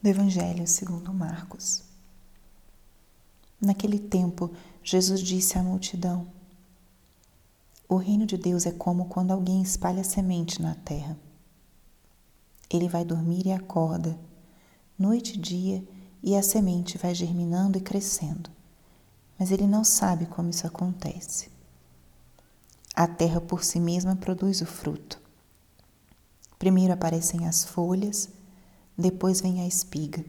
do Evangelho segundo Marcos. Naquele tempo, Jesus disse à multidão: O reino de Deus é como quando alguém espalha semente na terra. Ele vai dormir e acorda, noite e dia, e a semente vai germinando e crescendo. Mas ele não sabe como isso acontece. A terra por si mesma produz o fruto. Primeiro aparecem as folhas, depois vem a espiga,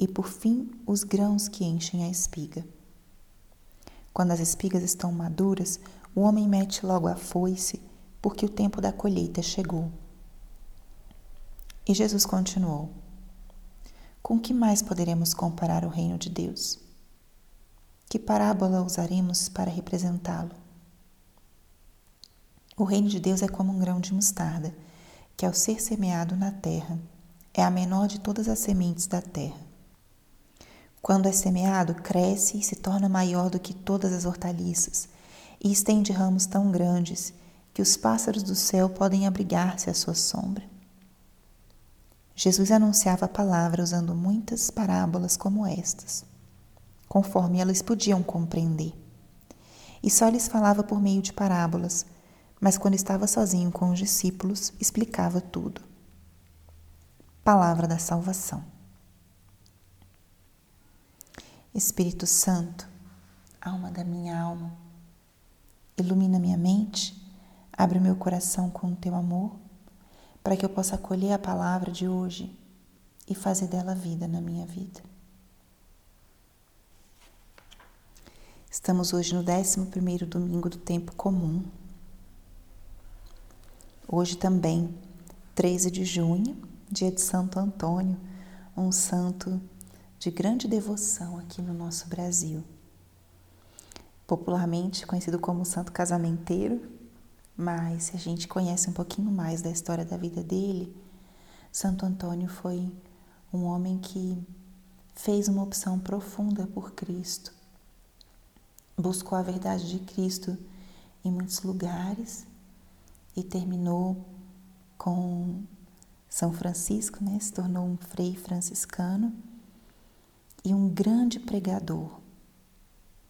e por fim os grãos que enchem a espiga. Quando as espigas estão maduras, o homem mete logo a foice, porque o tempo da colheita chegou. E Jesus continuou: Com que mais poderemos comparar o reino de Deus? Que parábola usaremos para representá-lo? O reino de Deus é como um grão de mostarda, que ao ser semeado na terra, é a menor de todas as sementes da terra. Quando é semeado, cresce e se torna maior do que todas as hortaliças, e estende ramos tão grandes que os pássaros do céu podem abrigar-se à sua sombra. Jesus anunciava a palavra usando muitas parábolas como estas, conforme elas podiam compreender. E só lhes falava por meio de parábolas, mas quando estava sozinho com os discípulos, explicava tudo. Palavra da Salvação. Espírito Santo, alma da minha alma, ilumina minha mente, abre meu coração com o teu amor, para que eu possa acolher a palavra de hoje e fazer dela vida na minha vida. Estamos hoje no 11 domingo do tempo comum. Hoje também, 13 de junho, dia de Santo Antônio, um santo de grande devoção aqui no nosso Brasil. Popularmente conhecido como Santo Casamenteiro, mas se a gente conhece um pouquinho mais da história da vida dele, Santo Antônio foi um homem que fez uma opção profunda por Cristo. Buscou a verdade de Cristo em muitos lugares e terminou com são Francisco né, se tornou um frei franciscano e um grande pregador.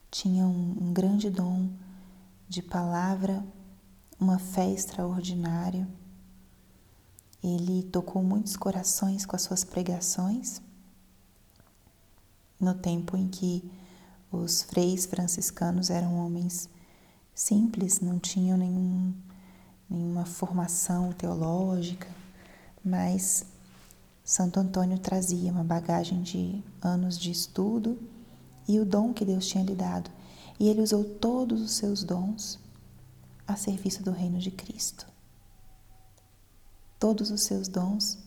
Tinha um, um grande dom de palavra, uma fé extraordinária. Ele tocou muitos corações com as suas pregações. No tempo em que os freis franciscanos eram homens simples, não tinham nenhum, nenhuma formação teológica mas Santo Antônio trazia uma bagagem de anos de estudo e o dom que Deus tinha lhe dado, e ele usou todos os seus dons a serviço do reino de Cristo. Todos os seus dons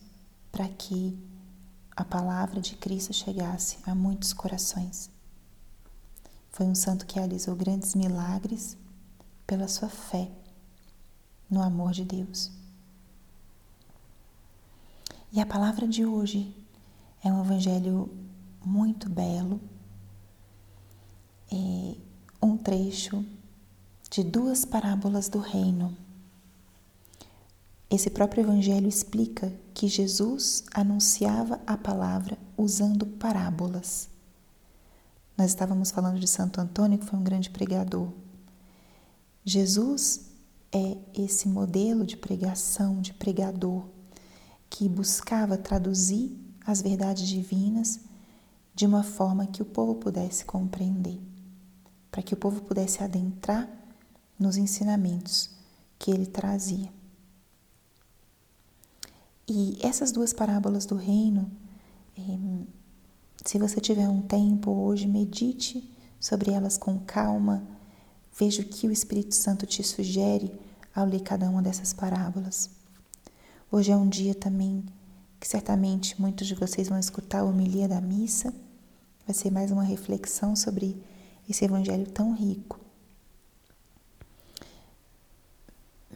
para que a palavra de Cristo chegasse a muitos corações. Foi um santo que realizou grandes milagres pela sua fé no amor de Deus. E a palavra de hoje é um evangelho muito belo, é um trecho de duas parábolas do reino. Esse próprio evangelho explica que Jesus anunciava a palavra usando parábolas. Nós estávamos falando de Santo Antônio, que foi um grande pregador. Jesus é esse modelo de pregação, de pregador que buscava traduzir as verdades divinas de uma forma que o povo pudesse compreender, para que o povo pudesse adentrar nos ensinamentos que ele trazia. E essas duas parábolas do reino, eh, se você tiver um tempo hoje, medite sobre elas com calma, veja o que o Espírito Santo te sugere ao ler cada uma dessas parábolas. Hoje é um dia também que certamente muitos de vocês vão escutar a homilia da missa. Vai ser mais uma reflexão sobre esse evangelho tão rico.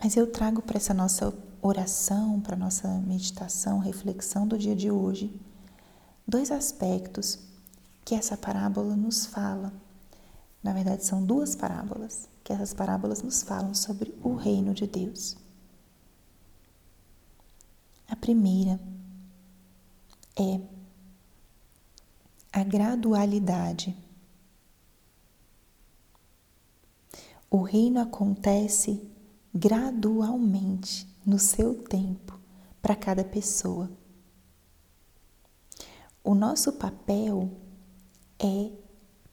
Mas eu trago para essa nossa oração, para nossa meditação, reflexão do dia de hoje, dois aspectos que essa parábola nos fala. Na verdade, são duas parábolas que essas parábolas nos falam sobre o reino de Deus. A primeira é a gradualidade. O reino acontece gradualmente no seu tempo para cada pessoa. O nosso papel é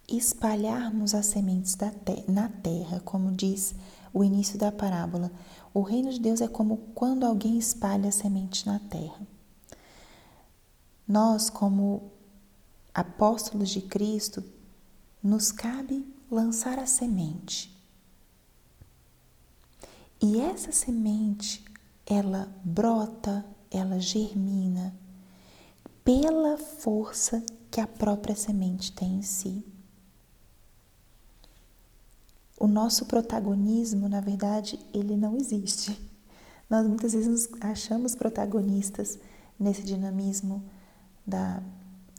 espalharmos as sementes te na terra, como diz o início da parábola. O reino de Deus é como quando alguém espalha semente na terra. Nós, como apóstolos de Cristo, nos cabe lançar a semente. E essa semente, ela brota, ela germina pela força que a própria semente tem em si. O nosso protagonismo, na verdade, ele não existe. Nós muitas vezes nos achamos protagonistas nesse dinamismo da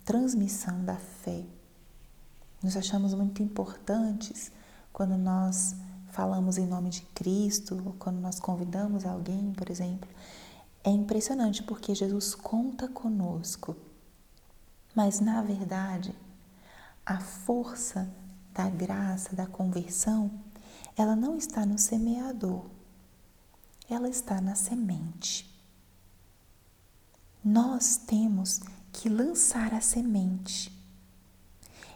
transmissão da fé. Nos achamos muito importantes quando nós falamos em nome de Cristo, ou quando nós convidamos alguém, por exemplo. É impressionante porque Jesus conta conosco. Mas, na verdade, a força da graça, da conversão, ela não está no semeador, ela está na semente. Nós temos que lançar a semente.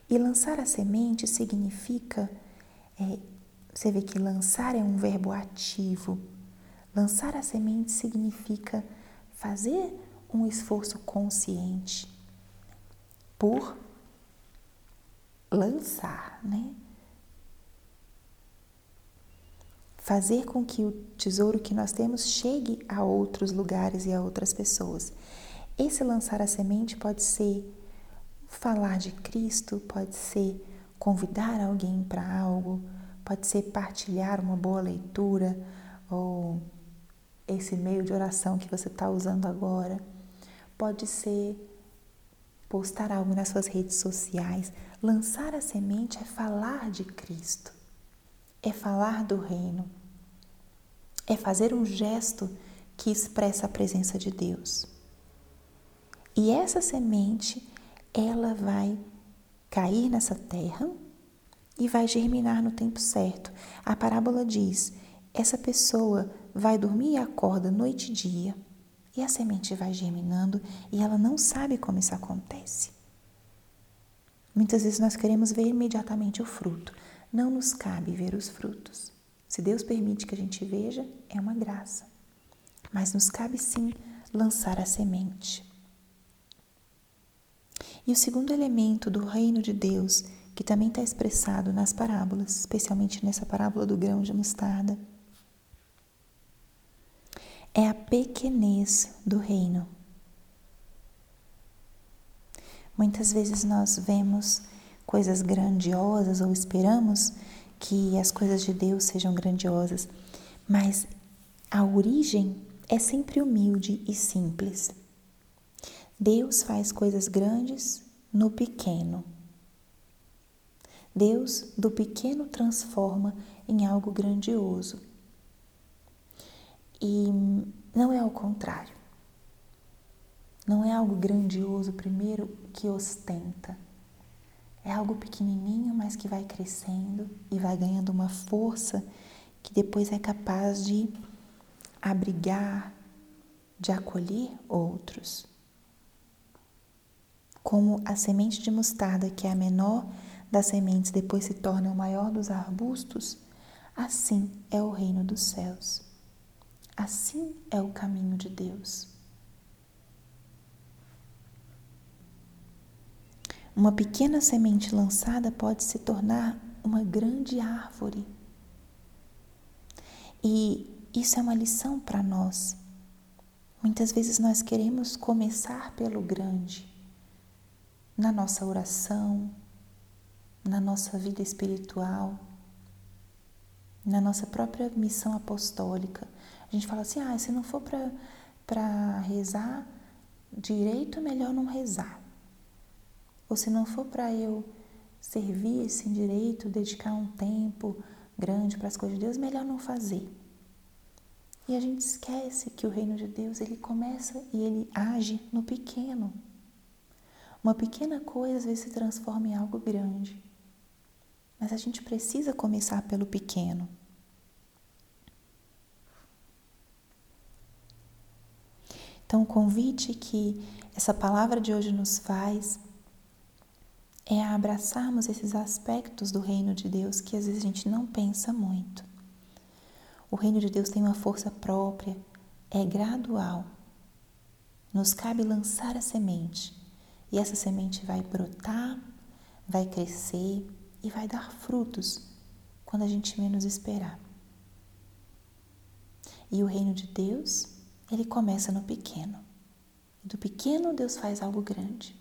E lançar a semente significa, é, você vê que lançar é um verbo ativo. Lançar a semente significa fazer um esforço consciente por lançar, né? Fazer com que o tesouro que nós temos chegue a outros lugares e a outras pessoas. Esse lançar a semente pode ser falar de Cristo, pode ser convidar alguém para algo, pode ser partilhar uma boa leitura ou esse meio de oração que você está usando agora, pode ser postar algo nas suas redes sociais. Lançar a semente é falar de Cristo, é falar do Reino, é fazer um gesto que expressa a presença de Deus. E essa semente, ela vai cair nessa terra e vai germinar no tempo certo. A parábola diz: essa pessoa vai dormir e acorda noite e dia, e a semente vai germinando e ela não sabe como isso acontece. Muitas vezes nós queremos ver imediatamente o fruto. Não nos cabe ver os frutos. Se Deus permite que a gente veja, é uma graça. Mas nos cabe sim lançar a semente. E o segundo elemento do reino de Deus, que também está expressado nas parábolas, especialmente nessa parábola do grão de mostarda, é a pequenez do reino. Muitas vezes nós vemos coisas grandiosas ou esperamos que as coisas de Deus sejam grandiosas, mas a origem é sempre humilde e simples. Deus faz coisas grandes no pequeno. Deus do pequeno transforma em algo grandioso. E não é ao contrário. Não é algo grandioso primeiro que ostenta. É algo pequenininho, mas que vai crescendo e vai ganhando uma força que depois é capaz de abrigar, de acolher outros como a semente de mostarda, que é a menor das sementes, depois se torna o maior dos arbustos, assim é o reino dos céus. Assim é o caminho de Deus. Uma pequena semente lançada pode se tornar uma grande árvore. E isso é uma lição para nós. Muitas vezes nós queremos começar pelo grande, na nossa oração, na nossa vida espiritual, na nossa própria missão apostólica. A gente fala assim: ah, se não for para rezar direito, é melhor não rezar. Ou se não for para eu servir assim direito, dedicar um tempo grande para as coisas de Deus, melhor não fazer. E a gente esquece que o reino de Deus ele começa e ele age no pequeno. Uma pequena coisa às vezes se transforma em algo grande. Mas a gente precisa começar pelo pequeno. Então, o convite que essa palavra de hoje nos faz é a abraçarmos esses aspectos do reino de Deus que às vezes a gente não pensa muito. O reino de Deus tem uma força própria, é gradual. Nos cabe lançar a semente e essa semente vai brotar, vai crescer e vai dar frutos quando a gente menos esperar. E o reino de Deus, ele começa no pequeno. E do pequeno Deus faz algo grande.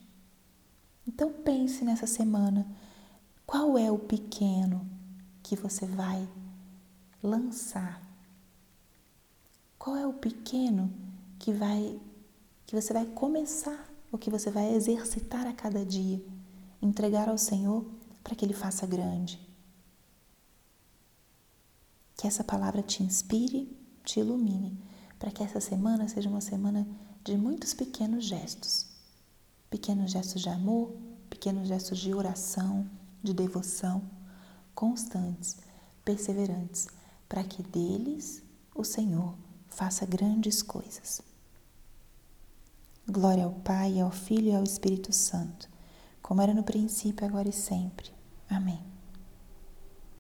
Então pense nessa semana, qual é o pequeno que você vai lançar? Qual é o pequeno que vai que você vai começar ou que você vai exercitar a cada dia, entregar ao Senhor para que ele faça grande? Que essa palavra te inspire, te ilumine, para que essa semana seja uma semana de muitos pequenos gestos. Pequenos gestos de amor, pequenos gestos de oração, de devoção, constantes, perseverantes, para que deles o Senhor faça grandes coisas. Glória ao Pai, ao Filho e ao Espírito Santo, como era no princípio, agora e sempre. Amém.